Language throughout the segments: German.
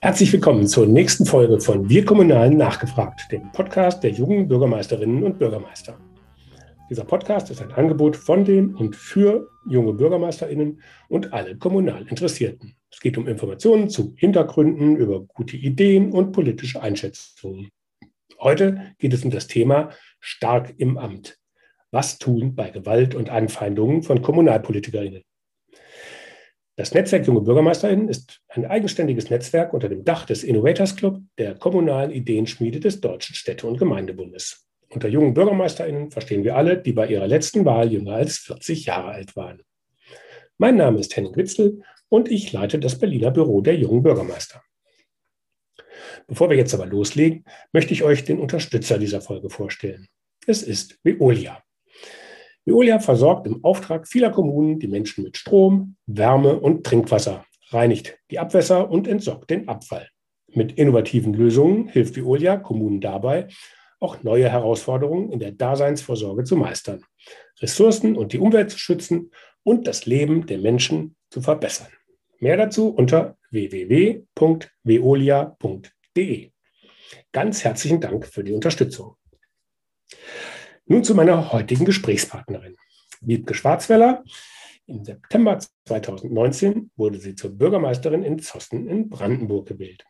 Herzlich willkommen zur nächsten Folge von Wir Kommunalen nachgefragt, dem Podcast der jungen Bürgermeisterinnen und Bürgermeister. Dieser Podcast ist ein Angebot von den und für junge Bürgermeisterinnen und alle kommunal Interessierten. Es geht um Informationen zu Hintergründen, über gute Ideen und politische Einschätzungen. Heute geht es um das Thema Stark im Amt. Was tun bei Gewalt und Anfeindungen von Kommunalpolitikerinnen? Das Netzwerk Junge BürgermeisterInnen ist ein eigenständiges Netzwerk unter dem Dach des Innovators Club, der kommunalen Ideenschmiede des Deutschen Städte- und Gemeindebundes. Unter jungen BürgermeisterInnen verstehen wir alle, die bei ihrer letzten Wahl jünger als 40 Jahre alt waren. Mein Name ist Henning Witzel und ich leite das Berliner Büro der jungen Bürgermeister. Bevor wir jetzt aber loslegen, möchte ich euch den Unterstützer dieser Folge vorstellen. Es ist Veolia. Veolia versorgt im Auftrag vieler Kommunen die Menschen mit Strom, Wärme und Trinkwasser, reinigt die Abwässer und entsorgt den Abfall. Mit innovativen Lösungen hilft Veolia Kommunen dabei, auch neue Herausforderungen in der Daseinsvorsorge zu meistern, Ressourcen und die Umwelt zu schützen und das Leben der Menschen zu verbessern. Mehr dazu unter www.veolia.de. Ganz herzlichen Dank für die Unterstützung. Nun zu meiner heutigen Gesprächspartnerin. Wiebke Schwarzweller. Im September 2019 wurde sie zur Bürgermeisterin in Zossen in Brandenburg gewählt.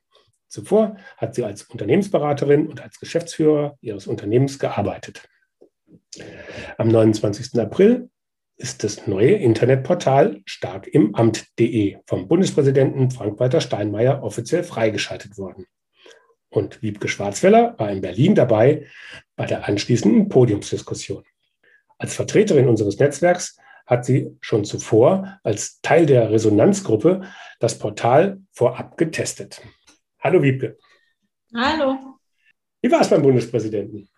Zuvor hat sie als Unternehmensberaterin und als Geschäftsführer ihres Unternehmens gearbeitet. Am 29. April ist das neue Internetportal starkimamt.de vom Bundespräsidenten Frank-Walter Steinmeier offiziell freigeschaltet worden. Und Wiebke Schwarzweller war in Berlin dabei bei der anschließenden Podiumsdiskussion. Als Vertreterin unseres Netzwerks hat sie schon zuvor als Teil der Resonanzgruppe das Portal vorab getestet. Hallo Wiebke. Hallo. Wie war es beim Bundespräsidenten?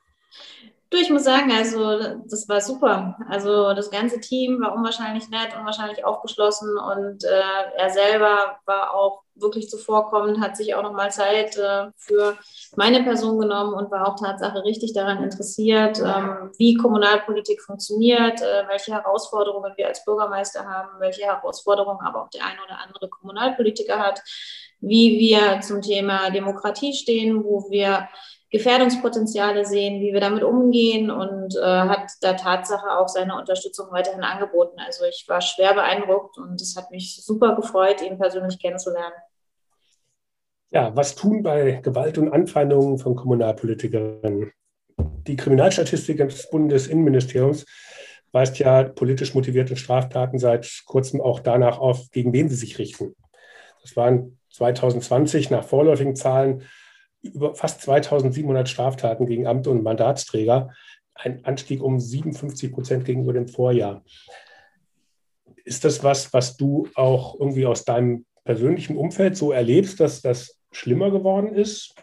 Du, ich muss sagen, also das war super. Also das ganze Team war unwahrscheinlich nett, unwahrscheinlich aufgeschlossen und äh, er selber war auch wirklich zuvorkommend, hat sich auch nochmal Zeit äh, für meine Person genommen und war auch Tatsache richtig daran interessiert, ähm, wie Kommunalpolitik funktioniert, äh, welche Herausforderungen wir als Bürgermeister haben, welche Herausforderungen aber auch der eine oder andere Kommunalpolitiker hat, wie wir zum Thema Demokratie stehen, wo wir Gefährdungspotenziale sehen, wie wir damit umgehen und äh, hat der Tatsache auch seine Unterstützung weiterhin angeboten. Also ich war schwer beeindruckt und es hat mich super gefreut, ihn persönlich kennenzulernen. Ja, was tun bei Gewalt und Anfeindungen von Kommunalpolitikerinnen? Die Kriminalstatistik des Bundesinnenministeriums weist ja politisch motivierte Straftaten seit kurzem auch danach auf, gegen wen sie sich richten. Das waren 2020 nach vorläufigen Zahlen über fast 2700 Straftaten gegen Amte und Mandatsträger, ein Anstieg um 57 Prozent gegenüber dem Vorjahr. Ist das was, was du auch irgendwie aus deinem persönlichen Umfeld so erlebst, dass das schlimmer geworden ist?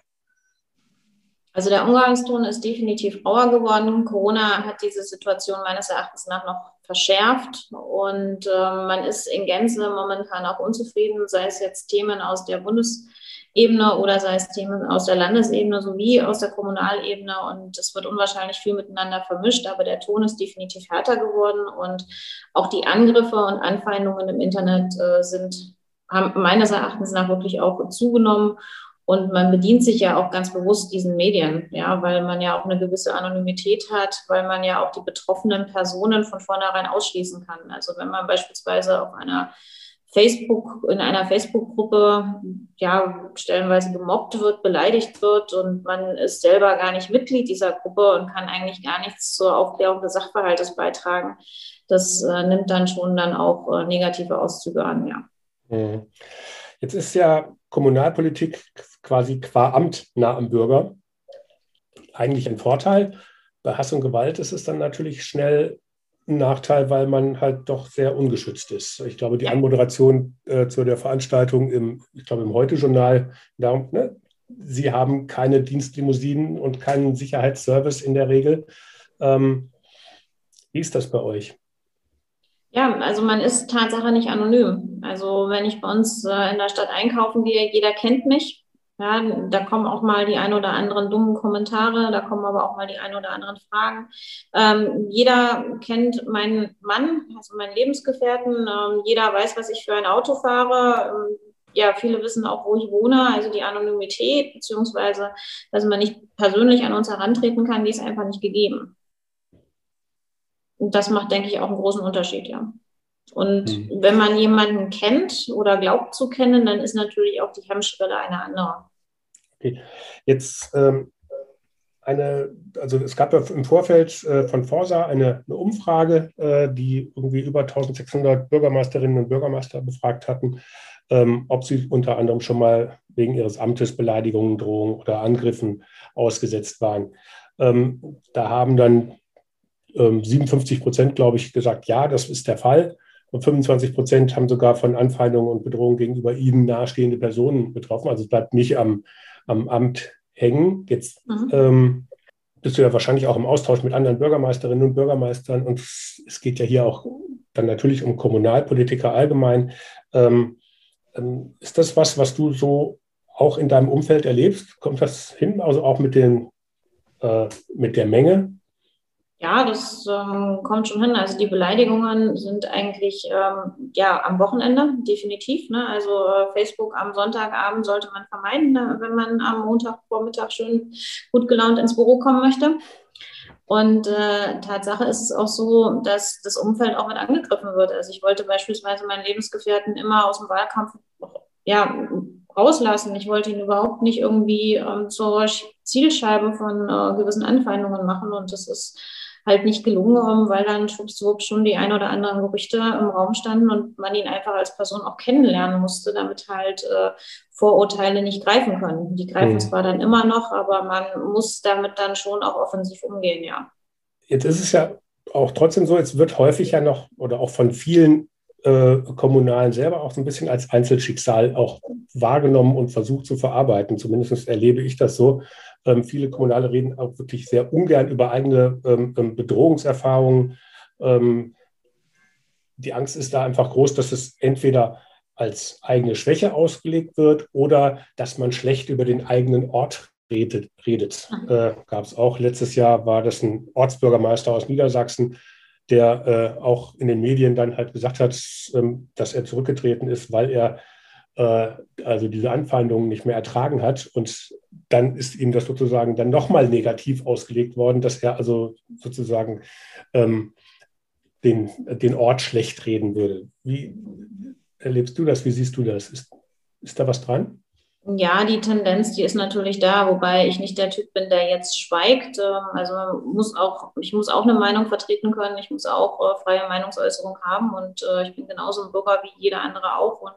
Also der Umgangston ist definitiv rauer geworden. Corona hat diese Situation meines Erachtens nach noch verschärft und äh, man ist in Gänze momentan auch unzufrieden, sei es jetzt Themen aus der Bundes- Ebene oder sei es Themen aus der Landesebene sowie aus der Kommunalebene. Und es wird unwahrscheinlich viel miteinander vermischt, aber der Ton ist definitiv härter geworden und auch die Angriffe und Anfeindungen im Internet äh, sind, haben meines Erachtens nach wirklich auch zugenommen. Und man bedient sich ja auch ganz bewusst diesen Medien, ja, weil man ja auch eine gewisse Anonymität hat, weil man ja auch die betroffenen Personen von vornherein ausschließen kann. Also wenn man beispielsweise auf einer Facebook, in einer Facebook-Gruppe ja stellenweise gemobbt wird, beleidigt wird und man ist selber gar nicht Mitglied dieser Gruppe und kann eigentlich gar nichts zur Aufklärung des Sachverhaltes beitragen. Das äh, nimmt dann schon dann auch äh, negative Auszüge an, ja. Mhm. Jetzt ist ja Kommunalpolitik quasi qua Amt nah am Bürger. Eigentlich ein Vorteil. Bei Hass und Gewalt ist es dann natürlich schnell ein Nachteil, weil man halt doch sehr ungeschützt ist. Ich glaube, die Anmoderation äh, zu der Veranstaltung im, ich glaube, im Heute-Journal, ne, Sie haben keine Dienstlimousinen und keinen Sicherheitsservice in der Regel. Ähm, wie ist das bei euch? Ja, also man ist Tatsache nicht anonym. Also wenn ich bei uns äh, in der Stadt einkaufen gehe, jeder kennt mich. Ja, da kommen auch mal die ein oder anderen dummen Kommentare, da kommen aber auch mal die ein oder anderen Fragen. Ähm, jeder kennt meinen Mann, also meinen Lebensgefährten. Ähm, jeder weiß, was ich für ein Auto fahre. Ähm, ja, viele wissen auch, wo ich wohne, also die Anonymität, beziehungsweise, dass man nicht persönlich an uns herantreten kann, die ist einfach nicht gegeben. Und das macht, denke ich, auch einen großen Unterschied, ja. Und mhm. wenn man jemanden kennt oder glaubt zu kennen, dann ist natürlich auch die Hemmschwelle eine andere. Okay. Jetzt ähm, eine, also es gab ja im Vorfeld äh, von Forsa eine, eine Umfrage, äh, die irgendwie über 1600 Bürgermeisterinnen und Bürgermeister befragt hatten, ähm, ob sie unter anderem schon mal wegen ihres Amtes Beleidigungen, Drohungen oder Angriffen ausgesetzt waren. Ähm, da haben dann 57 ähm, Prozent, glaube ich, gesagt, ja, das ist der Fall. Und 25 Prozent haben sogar von Anfeindungen und Bedrohungen gegenüber ihnen nahestehende Personen betroffen. Also es bleibt nicht am, am Amt hängen. Jetzt mhm. ähm, bist du ja wahrscheinlich auch im Austausch mit anderen Bürgermeisterinnen und Bürgermeistern. Und es geht ja hier auch dann natürlich um Kommunalpolitiker allgemein. Ähm, ähm, ist das was, was du so auch in deinem Umfeld erlebst? Kommt das hin, also auch mit, den, äh, mit der Menge? Ja, das ähm, kommt schon hin. Also die Beleidigungen sind eigentlich ähm, ja am Wochenende definitiv. Ne? Also äh, Facebook am Sonntagabend sollte man vermeiden, ne? wenn man am Montagvormittag schön gut gelaunt ins Büro kommen möchte. Und äh, Tatsache ist es auch so, dass das Umfeld auch mit angegriffen wird. Also ich wollte beispielsweise meinen Lebensgefährten immer aus dem Wahlkampf ja, rauslassen. Ich wollte ihn überhaupt nicht irgendwie ähm, zur Zielscheibe von äh, gewissen Anfeindungen machen. Und das ist halt nicht gelungen, weil dann schwuppswupp schon die ein oder anderen Gerüchte im Raum standen und man ihn einfach als Person auch kennenlernen musste, damit halt äh, Vorurteile nicht greifen können. Die greifen mhm. zwar dann immer noch, aber man muss damit dann schon auch offensiv umgehen, ja. Jetzt ist es ja auch trotzdem so, es wird häufig ja noch oder auch von vielen äh, Kommunalen selber auch so ein bisschen als Einzelschicksal auch wahrgenommen und versucht zu verarbeiten. Zumindest erlebe ich das so. Ähm, viele Kommunale reden auch wirklich sehr ungern über eigene ähm, ähm, Bedrohungserfahrungen. Ähm, die Angst ist da einfach groß, dass es entweder als eigene Schwäche ausgelegt wird oder dass man schlecht über den eigenen Ort redet. redet. Mhm. Äh, Gab es auch letztes Jahr, war das ein Ortsbürgermeister aus Niedersachsen, der äh, auch in den Medien dann halt gesagt hat, ähm, dass er zurückgetreten ist, weil er äh, also diese Anfeindungen nicht mehr ertragen hat. Und dann ist ihm das sozusagen dann nochmal negativ ausgelegt worden, dass er also sozusagen ähm, den, den Ort schlecht reden würde. Wie erlebst du das? Wie siehst du das? Ist, ist da was dran? Ja, die Tendenz, die ist natürlich da, wobei ich nicht der Typ bin, der jetzt schweigt. Ähm, also muss auch, ich muss auch eine Meinung vertreten können, ich muss auch äh, freie Meinungsäußerung haben und äh, ich bin genauso ein Bürger wie jeder andere auch und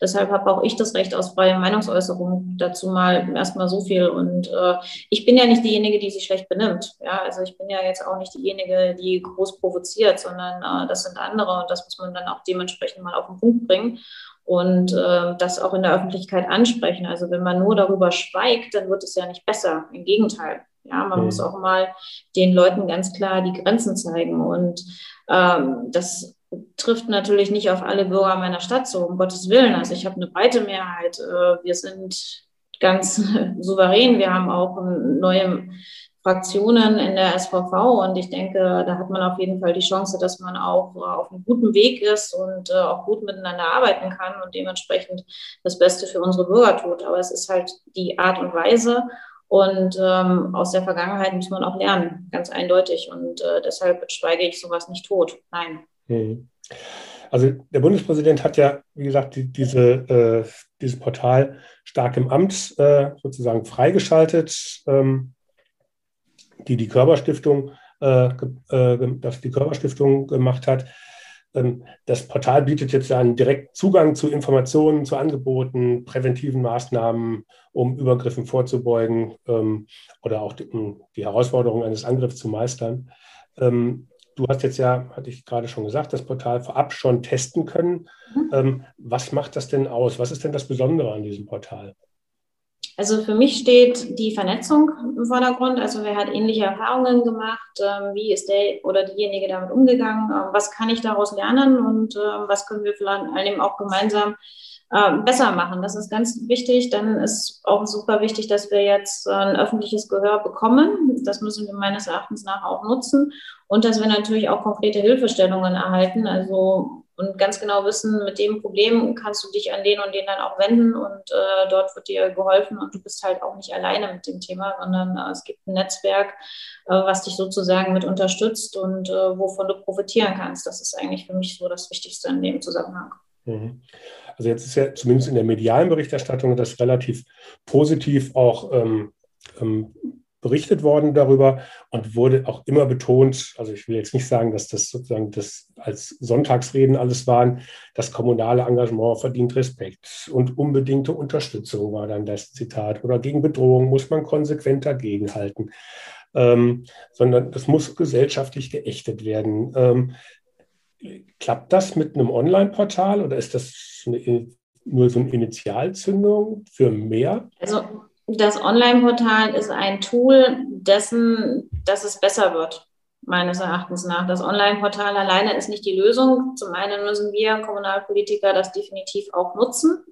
Deshalb habe auch ich das Recht aus freier Meinungsäußerung dazu mal erstmal so viel. Und äh, ich bin ja nicht diejenige, die sich schlecht benimmt. Ja, also ich bin ja jetzt auch nicht diejenige, die groß provoziert, sondern äh, das sind andere und das muss man dann auch dementsprechend mal auf den Punkt bringen und äh, das auch in der Öffentlichkeit ansprechen. Also wenn man nur darüber schweigt, dann wird es ja nicht besser. Im Gegenteil. Ja, man mhm. muss auch mal den Leuten ganz klar die Grenzen zeigen. Und ähm, das trifft natürlich nicht auf alle Bürger meiner Stadt so, um Gottes Willen. Also ich habe eine breite Mehrheit. Äh, wir sind ganz souverän. Wir haben auch neue Fraktionen in der SVV und ich denke, da hat man auf jeden Fall die Chance, dass man auch äh, auf einem guten Weg ist und äh, auch gut miteinander arbeiten kann und dementsprechend das Beste für unsere Bürger tut. Aber es ist halt die Art und Weise und ähm, aus der Vergangenheit muss man auch lernen, ganz eindeutig. Und äh, deshalb schweige ich sowas nicht tot. Nein. Mhm. Also der Bundespräsident hat ja, wie gesagt, die, diese, äh, dieses Portal stark im Amt äh, sozusagen freigeschaltet, ähm, die die Körperstiftung, äh, äh das die Körperstiftung gemacht hat. Ähm, das Portal bietet jetzt einen direkten Zugang zu Informationen, zu Angeboten, präventiven Maßnahmen, um Übergriffen vorzubeugen ähm, oder auch die, die Herausforderung eines Angriffs zu meistern. Ähm, Du hast jetzt ja, hatte ich gerade schon gesagt, das Portal vorab schon testen können. Mhm. Ähm, was macht das denn aus? Was ist denn das Besondere an diesem Portal? Also für mich steht die Vernetzung im Vordergrund. Also wer hat ähnliche Erfahrungen gemacht? Ähm, wie ist der oder diejenige damit umgegangen? Ähm, was kann ich daraus lernen und äh, was können wir vor allem auch gemeinsam äh, besser machen. Das ist ganz wichtig. Dann ist auch super wichtig, dass wir jetzt ein öffentliches Gehör bekommen. Das müssen wir meines Erachtens nach auch nutzen und dass wir natürlich auch konkrete Hilfestellungen erhalten. Also und ganz genau wissen, mit dem Problem kannst du dich an den und den dann auch wenden und äh, dort wird dir geholfen und du bist halt auch nicht alleine mit dem Thema, sondern äh, es gibt ein Netzwerk, äh, was dich sozusagen mit unterstützt und äh, wovon du profitieren kannst. Das ist eigentlich für mich so das Wichtigste in dem Zusammenhang. Mhm. Also jetzt ist ja zumindest in der medialen Berichterstattung das relativ positiv auch ähm, ähm, berichtet worden darüber und wurde auch immer betont, also ich will jetzt nicht sagen, dass das sozusagen das als Sonntagsreden alles waren, das kommunale Engagement verdient Respekt und unbedingte Unterstützung war dann das Zitat oder gegen Bedrohung muss man konsequent dagegenhalten, ähm, sondern das muss gesellschaftlich geächtet werden. Ähm, klappt das mit einem Online-Portal oder ist das eine, nur so eine Initialzündung für mehr? Also das Online-Portal ist ein Tool dessen, dass es besser wird, meines Erachtens nach. Das Online-Portal alleine ist nicht die Lösung. Zum einen müssen wir Kommunalpolitiker das definitiv auch nutzen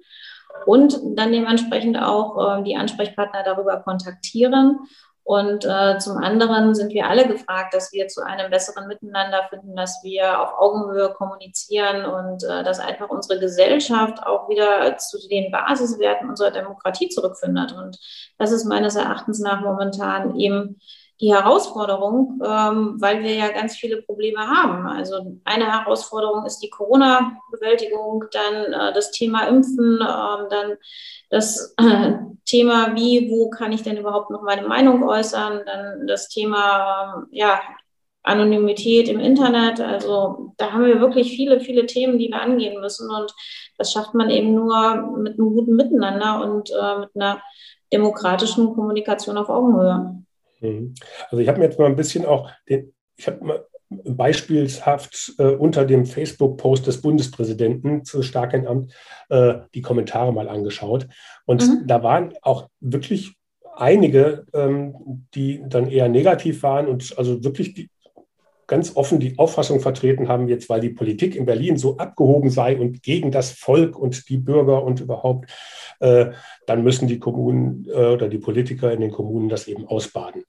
und dann dementsprechend auch äh, die Ansprechpartner darüber kontaktieren. Und äh, zum anderen sind wir alle gefragt, dass wir zu einem besseren Miteinander finden, dass wir auf Augenhöhe kommunizieren und äh, dass einfach unsere Gesellschaft auch wieder zu den Basiswerten unserer Demokratie zurückfindet. Und das ist meines Erachtens nach momentan eben die Herausforderung, ähm, weil wir ja ganz viele Probleme haben. Also eine Herausforderung ist die Corona-Bewältigung, dann äh, das Thema Impfen, äh, dann das äh, Thema, wie, wo kann ich denn überhaupt noch meine Meinung äußern, dann das Thema, ähm, ja, Anonymität im Internet. Also da haben wir wirklich viele, viele Themen, die wir angehen müssen. Und das schafft man eben nur mit einem guten Miteinander und äh, mit einer demokratischen Kommunikation auf Augenhöhe. Mhm. Also ich habe mir jetzt mal ein bisschen auch den, ich habe mal beispielshaft äh, unter dem Facebook-Post des Bundespräsidenten zu Starkenamt äh, die Kommentare mal angeschaut. Und mhm. da waren auch wirklich einige, ähm, die dann eher negativ waren und also wirklich die, ganz offen die Auffassung vertreten haben, jetzt weil die Politik in Berlin so abgehoben sei und gegen das Volk und die Bürger und überhaupt, äh, dann müssen die Kommunen äh, oder die Politiker in den Kommunen das eben ausbaden.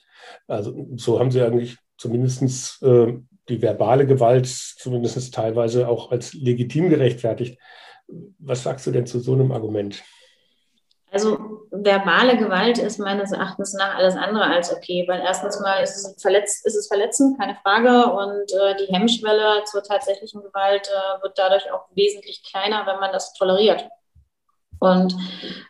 Also so haben sie eigentlich zumindest äh, die verbale Gewalt zumindest teilweise auch als legitim gerechtfertigt. Was sagst du denn zu so einem Argument? Also verbale Gewalt ist meines Erachtens nach alles andere als okay, weil erstens mal ist es, verletzt, ist es verletzend, keine Frage, und äh, die Hemmschwelle zur tatsächlichen Gewalt äh, wird dadurch auch wesentlich kleiner, wenn man das toleriert. Und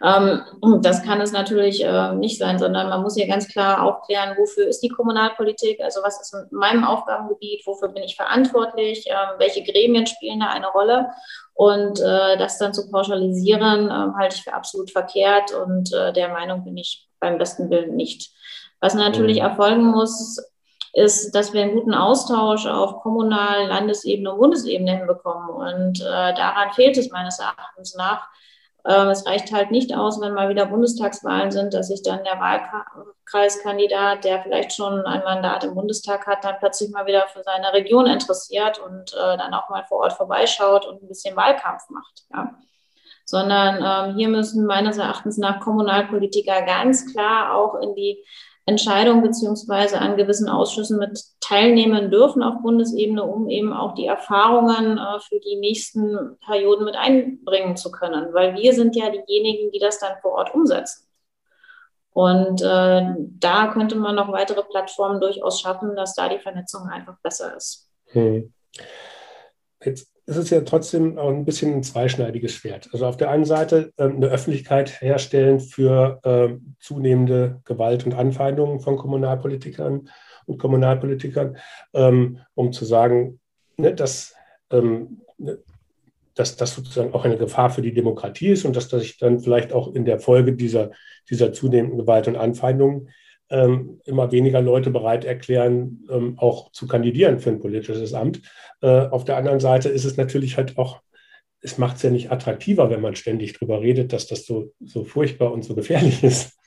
ähm, das kann es natürlich äh, nicht sein, sondern man muss hier ganz klar aufklären, wofür ist die Kommunalpolitik, also was ist in meinem Aufgabengebiet, wofür bin ich verantwortlich, äh, welche Gremien spielen da eine Rolle. Und äh, das dann zu pauschalisieren, äh, halte ich für absolut verkehrt und äh, der Meinung bin ich beim besten Willen nicht. Was natürlich mhm. erfolgen muss, ist, dass wir einen guten Austausch auf Kommunal-, Landesebene und Bundesebene hinbekommen. Und äh, daran fehlt es meines Erachtens nach. Ähm, es reicht halt nicht aus, wenn mal wieder Bundestagswahlen sind, dass sich dann der Wahlkreiskandidat, der vielleicht schon ein Mandat im Bundestag hat, dann plötzlich mal wieder für seine Region interessiert und äh, dann auch mal vor Ort vorbeischaut und ein bisschen Wahlkampf macht. Ja. Sondern ähm, hier müssen meines Erachtens nach Kommunalpolitiker ganz klar auch in die Entscheidungen beziehungsweise an gewissen Ausschüssen mit teilnehmen dürfen auf Bundesebene, um eben auch die Erfahrungen äh, für die nächsten Perioden mit einbringen zu können. Weil wir sind ja diejenigen, die das dann vor Ort umsetzen. Und äh, da könnte man noch weitere Plattformen durchaus schaffen, dass da die Vernetzung einfach besser ist. Hm. Jetzt ist es ja trotzdem auch ein bisschen ein zweischneidiges Schwert. Also auf der einen Seite äh, eine Öffentlichkeit herstellen für äh, zunehmende Gewalt und Anfeindungen von Kommunalpolitikern und Kommunalpolitikern, ähm, um zu sagen, ne, dass, ähm, ne, dass das sozusagen auch eine Gefahr für die Demokratie ist und dass das sich dann vielleicht auch in der Folge dieser, dieser zunehmenden Gewalt und Anfeindungen ähm, immer weniger Leute bereit erklären, ähm, auch zu kandidieren für ein politisches Amt. Äh, auf der anderen Seite ist es natürlich halt auch, es macht es ja nicht attraktiver, wenn man ständig darüber redet, dass das so, so furchtbar und so gefährlich ist,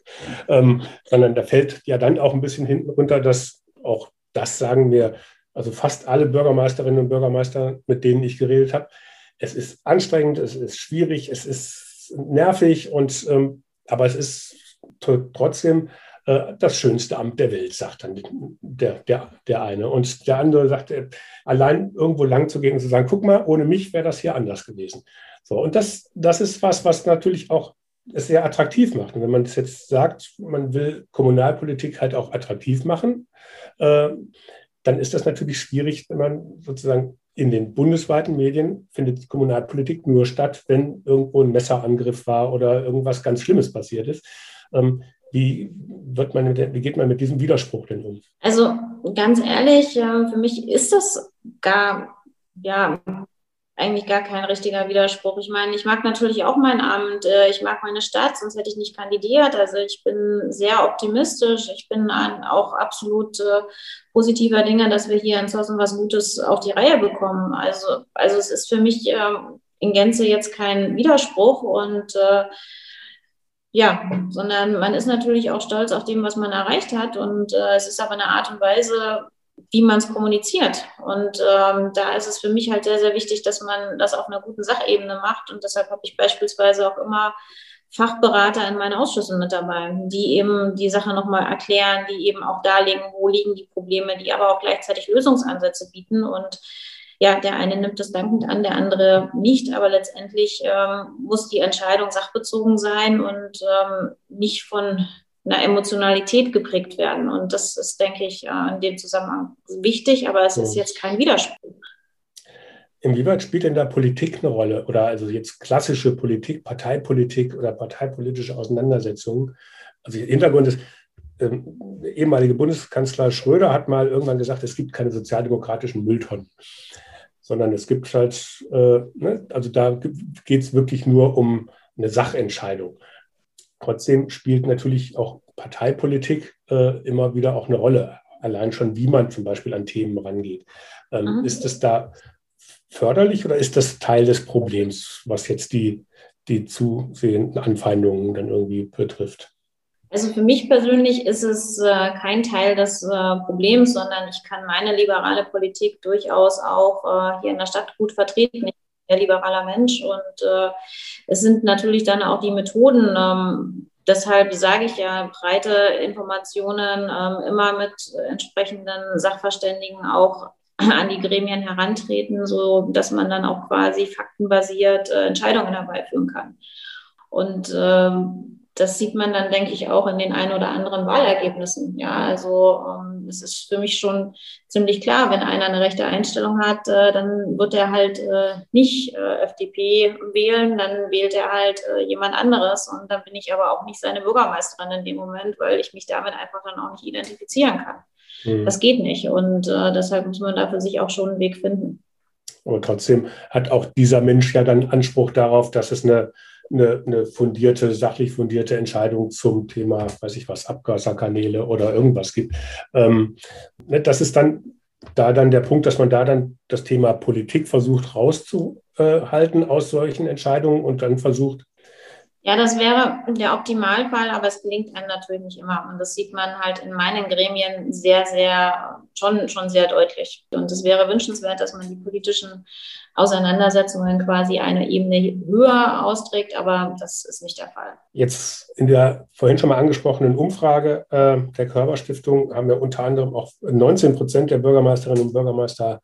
ähm, sondern da fällt ja dann auch ein bisschen hinten runter, dass auch das sagen wir, also fast alle Bürgermeisterinnen und Bürgermeister, mit denen ich geredet habe, es ist anstrengend, es ist schwierig, es ist nervig und ähm, aber es ist trotzdem äh, das schönste Amt der Welt, sagt dann der, der, der eine. Und der andere sagt, äh, allein irgendwo lang zu gehen und zu sagen, guck mal, ohne mich wäre das hier anders gewesen. So, und das, das ist was, was natürlich auch es sehr attraktiv macht. Und wenn man es jetzt sagt, man will Kommunalpolitik halt auch attraktiv machen, äh, dann ist das natürlich schwierig, wenn man sozusagen in den bundesweiten Medien findet Kommunalpolitik nur statt, wenn irgendwo ein Messerangriff war oder irgendwas ganz Schlimmes passiert ist. Ähm, wie, wird man, wie geht man mit diesem Widerspruch denn um? Also ganz ehrlich, für mich ist das gar ja, eigentlich gar kein richtiger Widerspruch. Ich meine, ich mag natürlich auch mein Amt, äh, ich mag meine Stadt, sonst hätte ich nicht kandidiert. Also ich bin sehr optimistisch. Ich bin auch absolut äh, positiver Dinge, dass wir hier in Zossen was Gutes auf die Reihe bekommen. Also, also es ist für mich ähm, in Gänze jetzt kein Widerspruch und äh, ja, sondern man ist natürlich auch stolz auf dem, was man erreicht hat. Und äh, es ist aber eine Art und Weise, wie man es kommuniziert. Und ähm, da ist es für mich halt sehr, sehr wichtig, dass man das auf einer guten Sachebene macht. Und deshalb habe ich beispielsweise auch immer Fachberater in meinen Ausschüssen mit dabei, die eben die Sache nochmal erklären, die eben auch darlegen, wo liegen die Probleme, die aber auch gleichzeitig Lösungsansätze bieten. Und ja, der eine nimmt das dankend an, der andere nicht, aber letztendlich ähm, muss die Entscheidung sachbezogen sein und ähm, nicht von einer Emotionalität geprägt werden. Und das ist, denke ich, äh, in dem Zusammenhang wichtig, aber es ist jetzt kein Widerspruch. Inwieweit spielt denn da Politik eine Rolle oder also jetzt klassische Politik, Parteipolitik oder parteipolitische Auseinandersetzungen? Also der Hintergrund ist, ähm, der ehemalige Bundeskanzler Schröder hat mal irgendwann gesagt, es gibt keine sozialdemokratischen Mülltonnen, sondern es gibt halt, äh, ne, also da geht es wirklich nur um eine Sachentscheidung. Trotzdem spielt natürlich auch Parteipolitik äh, immer wieder auch eine Rolle. Allein schon, wie man zum Beispiel an Themen rangeht. Ähm, mhm. Ist es da förderlich oder ist das Teil des Problems, was jetzt die, die zusehenden Anfeindungen dann irgendwie betrifft? Also für mich persönlich ist es äh, kein Teil des äh, Problems, sondern ich kann meine liberale Politik durchaus auch äh, hier in der Stadt gut vertreten. Ich bin ein liberaler Mensch und äh, es sind natürlich dann auch die Methoden. Ähm, deshalb sage ich ja, breite Informationen ähm, immer mit entsprechenden Sachverständigen auch an die Gremien herantreten, so dass man dann auch quasi faktenbasiert äh, Entscheidungen herbeiführen kann. Und ähm, das sieht man dann, denke ich, auch in den ein oder anderen Wahlergebnissen. Ja, also ähm, es ist für mich schon ziemlich klar, wenn einer eine rechte Einstellung hat, äh, dann wird er halt äh, nicht äh, FDP wählen, dann wählt er halt äh, jemand anderes. Und dann bin ich aber auch nicht seine Bürgermeisterin in dem Moment, weil ich mich damit einfach dann auch nicht identifizieren kann. Mhm. Das geht nicht. Und äh, deshalb muss man da für sich auch schon einen Weg finden. Aber trotzdem hat auch dieser Mensch ja dann Anspruch darauf, dass es eine eine, eine fundierte, sachlich fundierte Entscheidung zum Thema, weiß ich was, Abgaskanäle oder irgendwas gibt. Ähm, ne, das ist dann da dann der Punkt, dass man da dann das Thema Politik versucht rauszuhalten aus solchen Entscheidungen und dann versucht, ja, das wäre der Optimalfall, aber es gelingt einem natürlich nicht immer. Und das sieht man halt in meinen Gremien sehr, sehr, schon, schon sehr deutlich. Und es wäre wünschenswert, dass man die politischen Auseinandersetzungen quasi eine Ebene höher austrägt, aber das ist nicht der Fall. Jetzt in der vorhin schon mal angesprochenen Umfrage äh, der Körperstiftung haben wir unter anderem auch 19 Prozent der Bürgermeisterinnen und Bürgermeister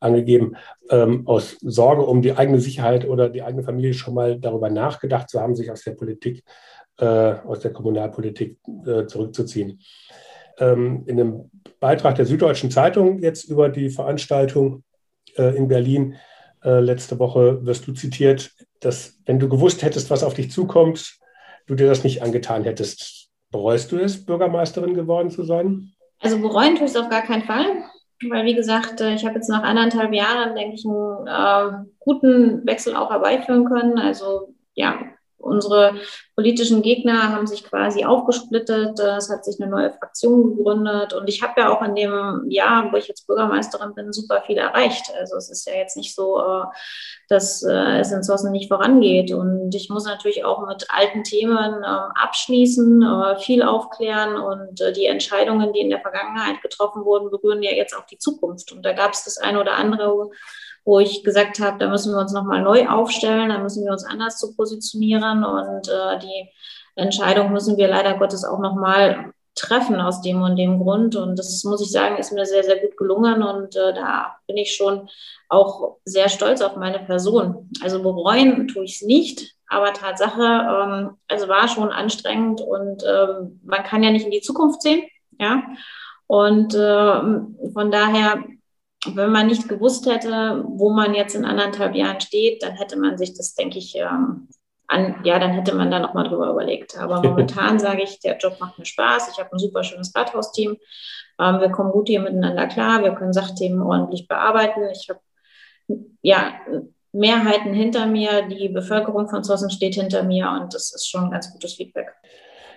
angegeben, ähm, aus Sorge um die eigene Sicherheit oder die eigene Familie schon mal darüber nachgedacht zu haben, sich aus der Politik, äh, aus der Kommunalpolitik äh, zurückzuziehen. Ähm, in einem Beitrag der Süddeutschen Zeitung jetzt über die Veranstaltung äh, in Berlin äh, letzte Woche wirst du zitiert, dass wenn du gewusst hättest, was auf dich zukommt, du dir das nicht angetan hättest. Bereust du es, Bürgermeisterin geworden zu sein? Also bereuen tue ich es auf gar keinen Fall. Weil, wie gesagt, äh, ich habe jetzt nach anderthalb Jahren, denke ich, einen äh, guten Wechsel auch herbeiführen können. Also ja, Unsere politischen Gegner haben sich quasi aufgesplittet. Es hat sich eine neue Fraktion gegründet. Und ich habe ja auch in dem Jahr, wo ich jetzt Bürgermeisterin bin, super viel erreicht. Also es ist ja jetzt nicht so, äh, dass äh, es in Zossen nicht vorangeht. Und ich muss natürlich auch mit alten Themen ähm, abschließen, äh, viel aufklären. Und die Entscheidungen, die in der Vergangenheit getroffen wurden, berühren ja jetzt auch die Zukunft. Und da gab es das eine oder andere, wo ich gesagt habe, da müssen wir uns nochmal neu aufstellen, da müssen wir uns anders zu positionieren und äh, die Entscheidung müssen wir leider Gottes auch nochmal treffen aus dem und dem Grund. Und das muss ich sagen, ist mir sehr, sehr gut gelungen. Und äh, da bin ich schon auch sehr stolz auf meine Person. Also bereuen tue ich es nicht. Aber Tatsache, ähm, also war schon anstrengend und ähm, man kann ja nicht in die Zukunft sehen. Ja. Und äh, von daher, wenn man nicht gewusst hätte, wo man jetzt in anderthalb Jahren steht, dann hätte man sich das, denke ich, ähm, an, ja, dann hätte man da nochmal drüber überlegt. Aber momentan sage ich, der Job macht mir Spaß. Ich habe ein super schönes Rathausteam. Ähm, wir kommen gut hier miteinander klar. Wir können Sachthemen ordentlich bearbeiten. Ich habe ja Mehrheiten hinter mir. Die Bevölkerung von Zossen steht hinter mir und das ist schon ein ganz gutes Feedback.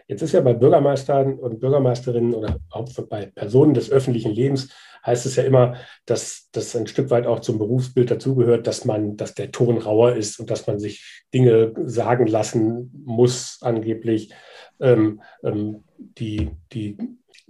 Jetzt ist ja bei Bürgermeistern und Bürgermeisterinnen oder auch bei Personen des öffentlichen Lebens heißt es ja immer, dass das ein Stück weit auch zum Berufsbild dazugehört, dass man, dass der Ton rauer ist und dass man sich Dinge sagen lassen muss, angeblich, ähm, ähm, die, die,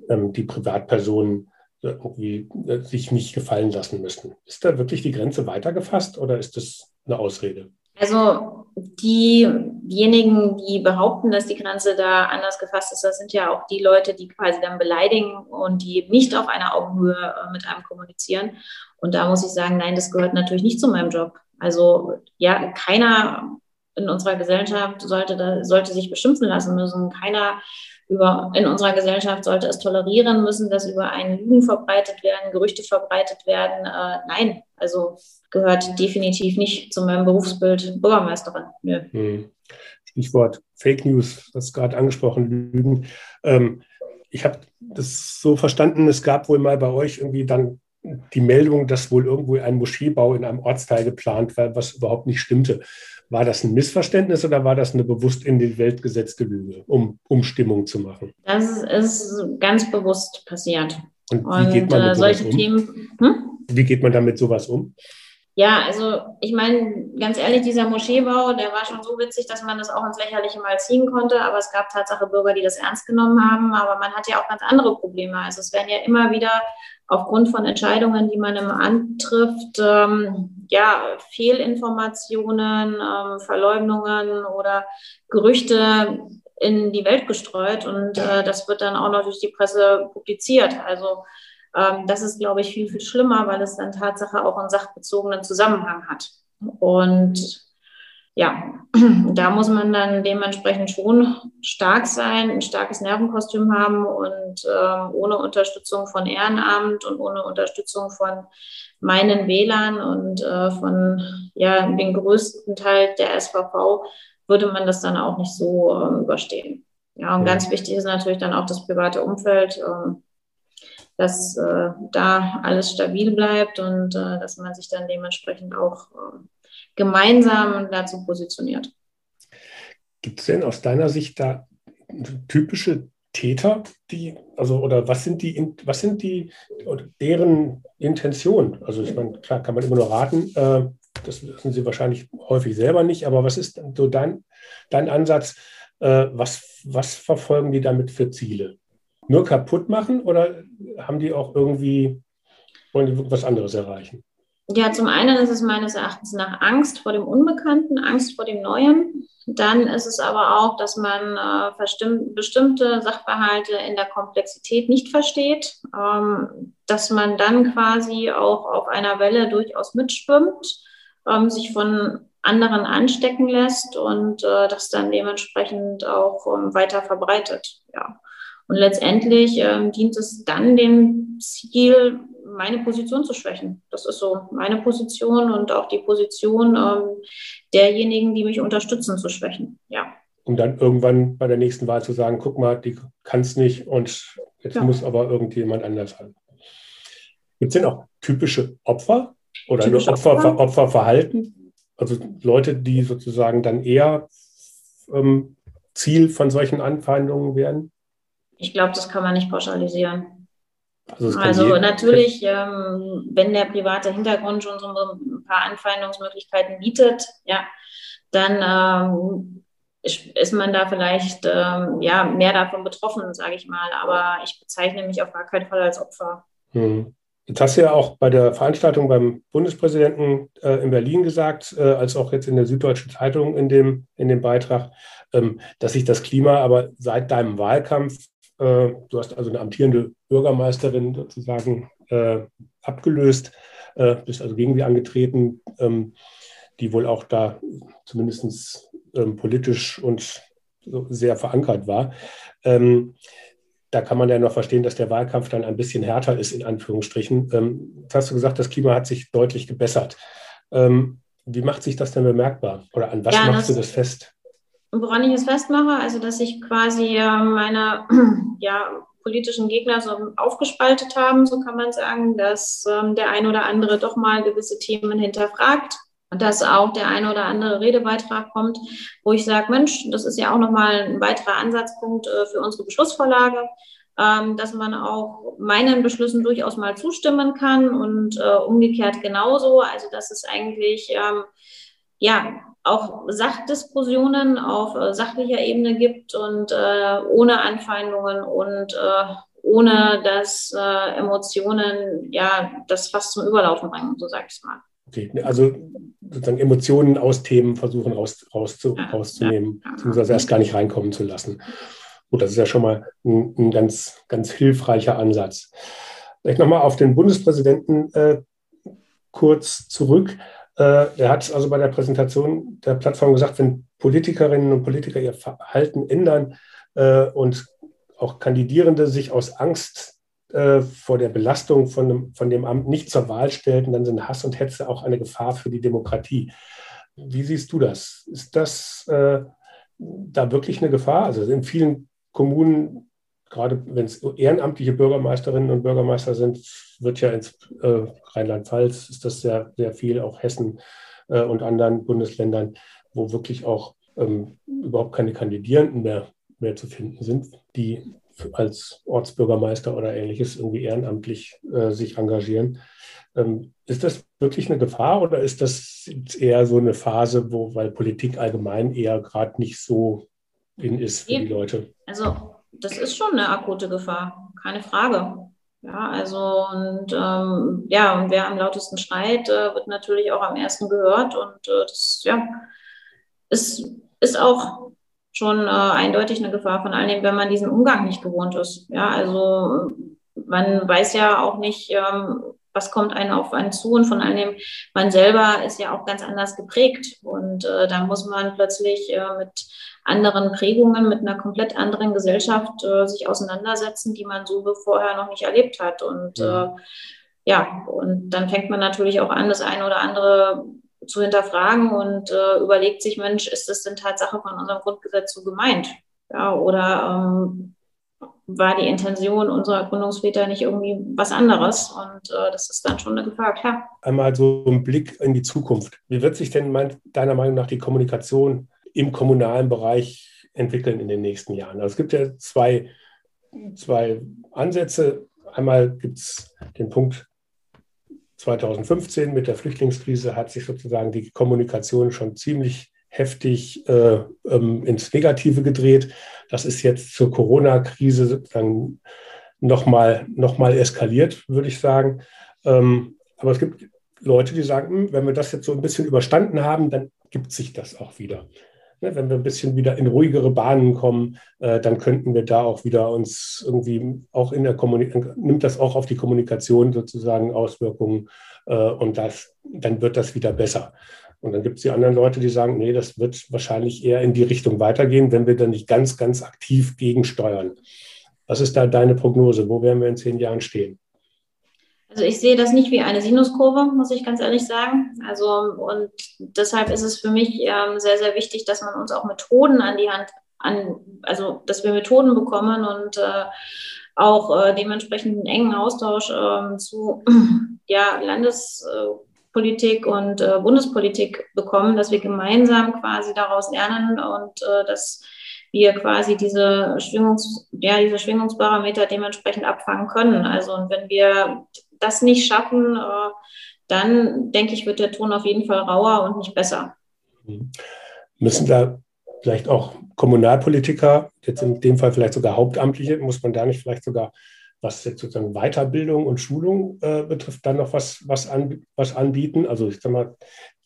ähm, die Privatpersonen irgendwie äh, sich nicht gefallen lassen müssen. Ist da wirklich die Grenze weitergefasst oder ist das eine Ausrede? Also diejenigen, die behaupten, dass die Grenze da anders gefasst ist, das sind ja auch die Leute, die quasi dann beleidigen und die nicht auf einer Augenhöhe äh, mit einem kommunizieren. Und da muss ich sagen, nein, das gehört natürlich nicht zu meinem Job. Also ja, keiner in unserer Gesellschaft sollte, sollte sich beschimpfen lassen müssen. Keiner über, in unserer Gesellschaft sollte es tolerieren müssen, dass über einen Lügen verbreitet werden, Gerüchte verbreitet werden. Äh, nein, also gehört definitiv nicht zu meinem Berufsbild Bürgermeisterin. Nö. Hm. Stichwort Fake News, das gerade angesprochen, Lügen. Ähm, ich habe das so verstanden, es gab wohl mal bei euch irgendwie dann die Meldung, dass wohl irgendwo ein Moscheebau in einem Ortsteil geplant war, was überhaupt nicht stimmte. War das ein Missverständnis oder war das eine bewusst in die Welt gesetzte Lüge, um, um Stimmung zu machen? Das ist ganz bewusst passiert. Und wie Und, geht man mit äh, solche um? Themen. Hm? Wie geht man damit sowas um? Ja, also ich meine, ganz ehrlich, dieser Moscheebau, der war schon so witzig, dass man das auch ins Lächerliche mal ziehen konnte. Aber es gab Tatsache Bürger, die das ernst genommen haben. Aber man hat ja auch ganz andere Probleme. Also es werden ja immer wieder aufgrund von Entscheidungen, die man im antrifft, ähm, ja, Fehlinformationen, ähm, Verleugnungen oder Gerüchte in die Welt gestreut und äh, das wird dann auch noch durch die Presse publiziert. Also das ist, glaube ich, viel, viel schlimmer, weil es dann Tatsache auch einen sachbezogenen Zusammenhang hat. Und ja, da muss man dann dementsprechend schon stark sein, ein starkes Nervenkostüm haben und äh, ohne Unterstützung von Ehrenamt und ohne Unterstützung von meinen Wählern und äh, von ja, dem größten Teil der SVV würde man das dann auch nicht so äh, überstehen. Ja, und ganz wichtig ist natürlich dann auch das private Umfeld, ähm, dass äh, da alles stabil bleibt und äh, dass man sich dann dementsprechend auch äh, gemeinsam dazu positioniert. Gibt es denn aus deiner Sicht da typische Täter, die, also oder was sind die, was sind die, deren Intention? Also ich meine, klar kann man immer nur raten, äh, das wissen sie wahrscheinlich häufig selber nicht, aber was ist so dein, dein Ansatz? Äh, was, was verfolgen die damit für Ziele? Nur kaputt machen oder haben die auch irgendwie, wollen die was anderes erreichen? Ja, zum einen ist es meines Erachtens nach Angst vor dem Unbekannten, Angst vor dem Neuen. Dann ist es aber auch, dass man äh, bestimmte Sachverhalte in der Komplexität nicht versteht, ähm, dass man dann quasi auch auf einer Welle durchaus mitschwimmt, ähm, sich von anderen anstecken lässt und äh, das dann dementsprechend auch ähm, weiter verbreitet. Ja. Und letztendlich ähm, dient es dann dem Ziel, meine Position zu schwächen. Das ist so meine Position und auch die Position ähm, derjenigen, die mich unterstützen, zu schwächen. Ja. Um dann irgendwann bei der nächsten Wahl zu sagen, guck mal, die kann es nicht und jetzt ja. muss aber irgendjemand anders haben. Gibt es denn auch typische Opfer oder typische Opfer, Opfer? Opferverhalten? Also Leute, die sozusagen dann eher ähm, Ziel von solchen Anfeindungen werden? Ich glaube, das kann man nicht pauschalisieren. Also, also natürlich, ähm, wenn der private Hintergrund schon so ein paar Anfeindungsmöglichkeiten bietet, ja, dann ähm, ist man da vielleicht ähm, ja, mehr davon betroffen, sage ich mal. Aber ich bezeichne mich auf gar keinen Fall als Opfer. Hm. Jetzt hast du ja auch bei der Veranstaltung beim Bundespräsidenten äh, in Berlin gesagt, äh, als auch jetzt in der Süddeutschen Zeitung in dem, in dem Beitrag, ähm, dass sich das Klima aber seit deinem Wahlkampf du hast also eine amtierende Bürgermeisterin sozusagen äh, abgelöst, äh, bist also gegen sie angetreten, ähm, die wohl auch da zumindest ähm, politisch und so sehr verankert war. Ähm, da kann man ja noch verstehen, dass der Wahlkampf dann ein bisschen härter ist, in Anführungsstrichen. Ähm, jetzt hast du gesagt, das Klima hat sich deutlich gebessert. Ähm, wie macht sich das denn bemerkbar? Oder an was ja, machst du das fest? Woran ich es festmache, also dass sich quasi äh, meine ja, politischen Gegner so aufgespaltet haben, so kann man sagen, dass ähm, der ein oder andere doch mal gewisse Themen hinterfragt und dass auch der eine oder andere Redebeitrag kommt, wo ich sage, Mensch, das ist ja auch nochmal ein weiterer Ansatzpunkt äh, für unsere Beschlussvorlage, ähm, dass man auch meinen Beschlüssen durchaus mal zustimmen kann und äh, umgekehrt genauso. Also dass es eigentlich ähm, ja auch Sachdiskussionen auf äh, sachlicher Ebene gibt und äh, ohne Anfeindungen und äh, ohne dass äh, Emotionen ja das fast zum Überlaufen bringen, so sage ich es mal. Okay, also sozusagen Emotionen aus Themen versuchen raus, rauszu, ja, rauszunehmen, ja, beziehungsweise erst gar nicht reinkommen zu lassen. Gut, das ist ja schon mal ein, ein ganz, ganz hilfreicher Ansatz. Vielleicht nochmal auf den Bundespräsidenten äh, kurz zurück. Äh, er hat also bei der Präsentation der Plattform gesagt, wenn Politikerinnen und Politiker ihr Verhalten ändern äh, und auch Kandidierende sich aus Angst äh, vor der Belastung von dem, von dem Amt nicht zur Wahl stellten, dann sind Hass und Hetze auch eine Gefahr für die Demokratie. Wie siehst du das? Ist das äh, da wirklich eine Gefahr? Also in vielen Kommunen gerade wenn es ehrenamtliche Bürgermeisterinnen und Bürgermeister sind, wird ja ins äh, Rheinland-Pfalz ist das sehr, sehr viel, auch Hessen äh, und anderen Bundesländern, wo wirklich auch ähm, überhaupt keine Kandidierenden mehr, mehr zu finden sind, die als Ortsbürgermeister oder ähnliches irgendwie ehrenamtlich äh, sich engagieren. Ähm, ist das wirklich eine Gefahr oder ist das eher so eine Phase, wo, weil Politik allgemein eher gerade nicht so in ist für die Leute? Also das ist schon eine akute Gefahr, keine Frage. Ja, also und ähm, ja, und wer am lautesten schreit, äh, wird natürlich auch am ersten gehört und äh, das ja ist, ist auch schon äh, eindeutig eine Gefahr von allen, wenn man diesen Umgang nicht gewohnt ist. Ja, also man weiß ja auch nicht, ähm, was kommt einem auf einen zu und von allem, man selber ist ja auch ganz anders geprägt und äh, da muss man plötzlich äh, mit anderen Prägungen, mit einer komplett anderen Gesellschaft äh, sich auseinandersetzen, die man so vorher noch nicht erlebt hat und ja. Äh, ja, und dann fängt man natürlich auch an, das eine oder andere zu hinterfragen und äh, überlegt sich, Mensch, ist das denn Tatsache von unserem Grundgesetz so gemeint? Ja, oder ähm, war die Intention unserer Gründungsväter nicht irgendwie was anderes. Und äh, das ist dann schon eine Gefahr, klar. Einmal so ein Blick in die Zukunft. Wie wird sich denn mein, deiner Meinung nach die Kommunikation im kommunalen Bereich entwickeln in den nächsten Jahren? Also es gibt ja zwei, zwei Ansätze. Einmal gibt es den Punkt 2015 mit der Flüchtlingskrise hat sich sozusagen die Kommunikation schon ziemlich heftig äh, ähm, ins Negative gedreht. Das ist jetzt zur Corona-Krise sozusagen nochmal noch mal eskaliert, würde ich sagen. Ähm, aber es gibt Leute, die sagen, hm, wenn wir das jetzt so ein bisschen überstanden haben, dann gibt sich das auch wieder. Ne, wenn wir ein bisschen wieder in ruhigere Bahnen kommen, äh, dann könnten wir da auch wieder uns irgendwie auch in der Kommunikation, nimmt das auch auf die Kommunikation sozusagen Auswirkungen äh, und das, dann wird das wieder besser. Und dann gibt es die anderen Leute, die sagen, nee, das wird wahrscheinlich eher in die Richtung weitergehen, wenn wir dann nicht ganz, ganz aktiv gegensteuern. Was ist da deine Prognose? Wo werden wir in zehn Jahren stehen? Also ich sehe das nicht wie eine Sinuskurve, muss ich ganz ehrlich sagen. Also und deshalb ist es für mich ähm, sehr, sehr wichtig, dass man uns auch Methoden an die Hand an, also dass wir Methoden bekommen und äh, auch äh, dementsprechend einen engen Austausch äh, zu ja, Landes Politik und äh, Bundespolitik bekommen, dass wir gemeinsam quasi daraus lernen und äh, dass wir quasi diese Schwingungs, ja, diese Schwingungsparameter dementsprechend abfangen können. Also und wenn wir das nicht schaffen, äh, dann denke ich, wird der Ton auf jeden Fall rauer und nicht besser. Mhm. Müssen da vielleicht auch Kommunalpolitiker, jetzt in dem Fall vielleicht sogar Hauptamtliche, muss man da nicht vielleicht sogar was jetzt sozusagen Weiterbildung und Schulung äh, betrifft, dann noch was, was, an, was anbieten? Also ich sag mal,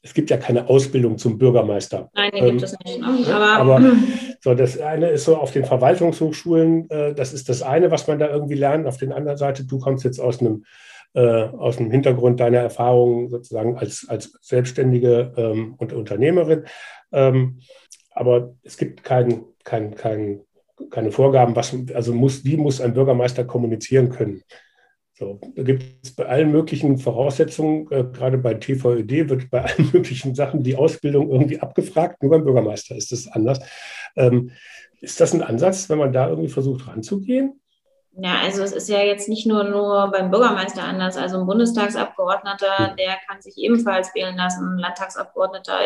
es gibt ja keine Ausbildung zum Bürgermeister. Nein, die ähm, gibt es nicht. Ne? Aber So, das eine ist so auf den Verwaltungshochschulen, äh, das ist das eine, was man da irgendwie lernt. Auf der anderen Seite, du kommst jetzt aus einem äh, aus dem Hintergrund deiner Erfahrungen sozusagen als, als Selbstständige ähm, und Unternehmerin. Ähm, aber es gibt kein, kein, kein, keine Vorgaben, was, also muss, wie muss ein Bürgermeister kommunizieren können. So, da gibt es bei allen möglichen Voraussetzungen, äh, gerade bei TVÖD wird bei allen möglichen Sachen die Ausbildung irgendwie abgefragt, nur beim Bürgermeister ist das anders. Ähm, ist das ein Ansatz, wenn man da irgendwie versucht ranzugehen? Ja, also es ist ja jetzt nicht nur, nur beim Bürgermeister anders. Also ein Bundestagsabgeordneter, hm. der kann sich ebenfalls wählen lassen, ein Landtagsabgeordneter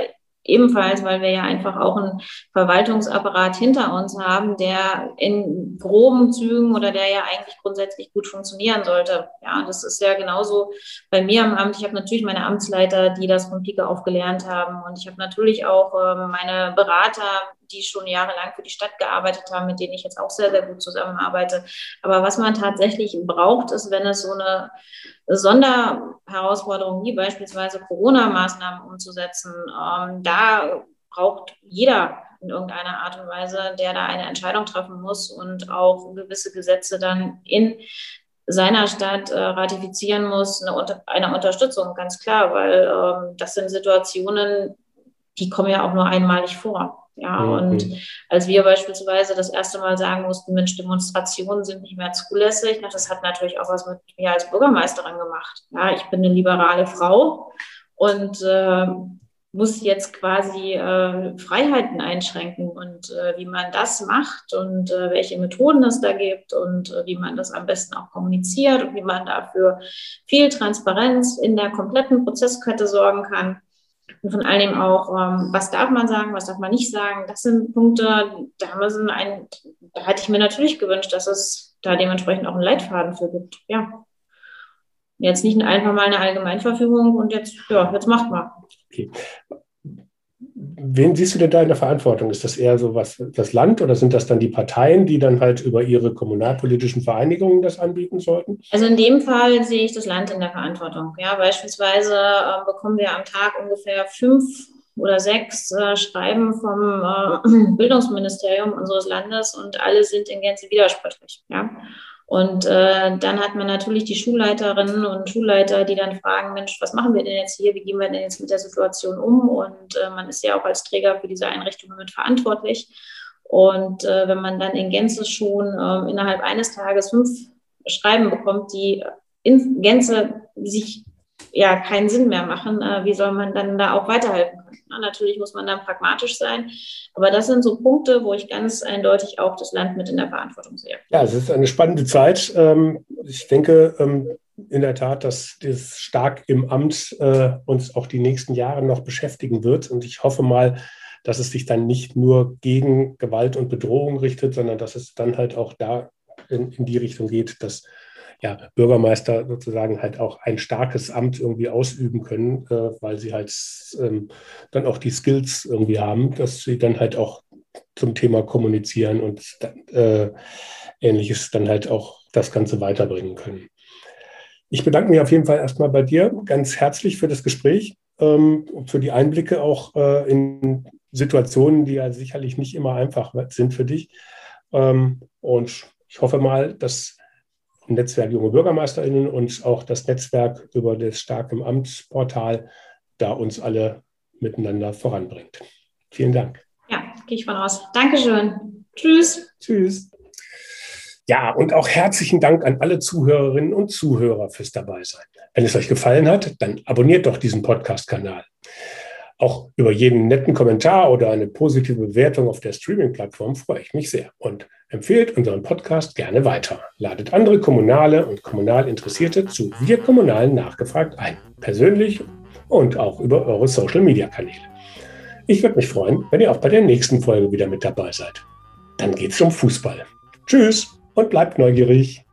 ebenfalls, weil wir ja einfach auch einen Verwaltungsapparat hinter uns haben, der in groben Zügen oder der ja eigentlich grundsätzlich gut funktionieren sollte. Ja, das ist ja genauso bei mir am Amt. Ich habe natürlich meine Amtsleiter, die das von Pike auf gelernt haben und ich habe natürlich auch äh, meine Berater, die schon jahrelang für die Stadt gearbeitet haben, mit denen ich jetzt auch sehr, sehr gut zusammenarbeite. Aber was man tatsächlich braucht, ist, wenn es so eine Sonderherausforderung wie beispielsweise Corona-Maßnahmen umzusetzen, ähm, da braucht jeder in irgendeiner Art und Weise, der da eine Entscheidung treffen muss und auch gewisse Gesetze dann in seiner Stadt äh, ratifizieren muss, eine, eine, Unterstützung, ganz klar, weil ähm, das sind Situationen, die kommen ja auch nur einmalig vor. Ja, mhm. und als wir beispielsweise das erste Mal sagen mussten, Mensch, Demonstrationen sind nicht mehr zulässig, das hat natürlich auch was mit mir als Bürgermeisterin gemacht. Ja, ich bin eine liberale Frau und äh, muss jetzt quasi äh, Freiheiten einschränken und äh, wie man das macht und äh, welche Methoden es da gibt und äh, wie man das am besten auch kommuniziert und wie man dafür viel Transparenz in der kompletten Prozesskette sorgen kann und von allen Dingen auch, ähm, was darf man sagen, was darf man nicht sagen. Das sind Punkte, da, so ein, da hätte ich mir natürlich gewünscht, dass es da dementsprechend auch einen Leitfaden für gibt. Ja. Jetzt nicht einfach mal eine Allgemeinverfügung und jetzt, ja, jetzt macht mal. Okay wen siehst du denn da in der Verantwortung? Ist das eher so was das Land oder sind das dann die Parteien, die dann halt über ihre kommunalpolitischen Vereinigungen das anbieten sollten? Also in dem Fall sehe ich das Land in der Verantwortung. Ja, beispielsweise äh, bekommen wir am Tag ungefähr fünf oder sechs äh, Schreiben vom äh, Bildungsministerium unseres Landes und alle sind in Gänze widersprüchlich. Ja. Und äh, dann hat man natürlich die Schulleiterinnen und Schulleiter, die dann fragen, Mensch, was machen wir denn jetzt hier? Wie gehen wir denn jetzt mit der Situation um? Und äh, man ist ja auch als Träger für diese Einrichtungen mit verantwortlich. Und äh, wenn man dann in Gänze schon äh, innerhalb eines Tages fünf Schreiben bekommt, die in Gänze sich ja keinen Sinn mehr machen, äh, wie soll man dann da auch weiterhelfen? Na, natürlich muss man dann pragmatisch sein, aber das sind so Punkte, wo ich ganz eindeutig auch das Land mit in der Verantwortung sehe. Ja, es ist eine spannende Zeit. Ähm, ich denke ähm, in der Tat, dass das stark im Amt äh, uns auch die nächsten Jahre noch beschäftigen wird und ich hoffe mal, dass es sich dann nicht nur gegen Gewalt und Bedrohung richtet, sondern dass es dann halt auch da in, in die Richtung geht, dass ja, Bürgermeister sozusagen halt auch ein starkes Amt irgendwie ausüben können, äh, weil sie halt ähm, dann auch die Skills irgendwie haben, dass sie dann halt auch zum Thema kommunizieren und äh, ähnliches dann halt auch das Ganze weiterbringen können. Ich bedanke mich auf jeden Fall erstmal bei dir ganz herzlich für das Gespräch, ähm, für die Einblicke auch äh, in Situationen, die ja sicherlich nicht immer einfach sind für dich. Ähm, und ich hoffe mal, dass Netzwerk Junge BürgermeisterInnen und auch das Netzwerk über das Stark im Amtsportal da uns alle miteinander voranbringt. Vielen Dank. Ja, gehe ich von aus. Dankeschön. Tschüss. Tschüss. Ja, und auch herzlichen Dank an alle Zuhörerinnen und Zuhörer fürs Dabeisein. Wenn es euch gefallen hat, dann abonniert doch diesen Podcast-Kanal. Auch über jeden netten Kommentar oder eine positive Bewertung auf der Streaming-Plattform freue ich mich sehr und empfehlt unseren Podcast gerne weiter. Ladet andere Kommunale und kommunal Interessierte zu Wir Kommunalen nachgefragt ein, persönlich und auch über eure Social-Media-Kanäle. Ich würde mich freuen, wenn ihr auch bei der nächsten Folge wieder mit dabei seid. Dann geht's um Fußball. Tschüss und bleibt neugierig.